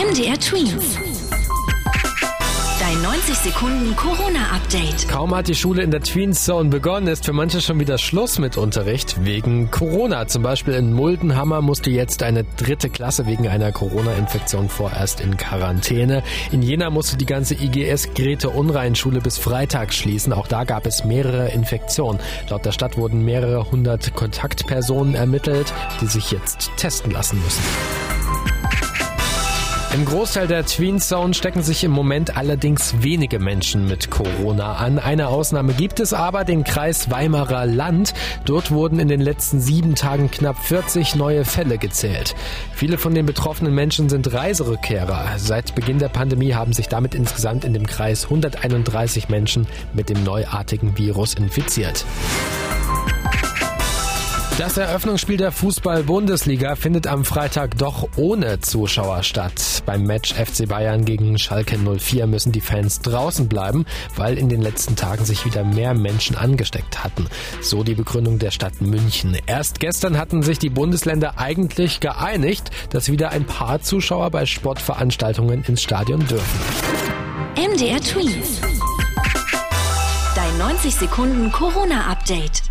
MDR Twins. Dein 90 Sekunden Corona-Update. Kaum hat die Schule in der Tweens Zone begonnen, ist für manche schon wieder Schluss mit Unterricht wegen Corona. Zum Beispiel in Muldenhammer musste jetzt eine dritte Klasse wegen einer Corona-Infektion vorerst in Quarantäne. In Jena musste die ganze IGS Grete Unrein Schule bis Freitag schließen. Auch da gab es mehrere Infektionen. Laut der Stadt wurden mehrere hundert Kontaktpersonen ermittelt, die sich jetzt testen lassen müssen. Im Großteil der Tween Zone stecken sich im Moment allerdings wenige Menschen mit Corona an. Eine Ausnahme gibt es aber, den Kreis Weimarer Land. Dort wurden in den letzten sieben Tagen knapp 40 neue Fälle gezählt. Viele von den betroffenen Menschen sind Reiserückkehrer. Seit Beginn der Pandemie haben sich damit insgesamt in dem Kreis 131 Menschen mit dem neuartigen Virus infiziert. Das Eröffnungsspiel der Fußball-Bundesliga findet am Freitag doch ohne Zuschauer statt. Beim Match FC Bayern gegen Schalke 04 müssen die Fans draußen bleiben, weil in den letzten Tagen sich wieder mehr Menschen angesteckt hatten. So die Begründung der Stadt München. Erst gestern hatten sich die Bundesländer eigentlich geeinigt, dass wieder ein paar Zuschauer bei Sportveranstaltungen ins Stadion dürfen. MDR Twins. Dein 90 Sekunden Corona-Update.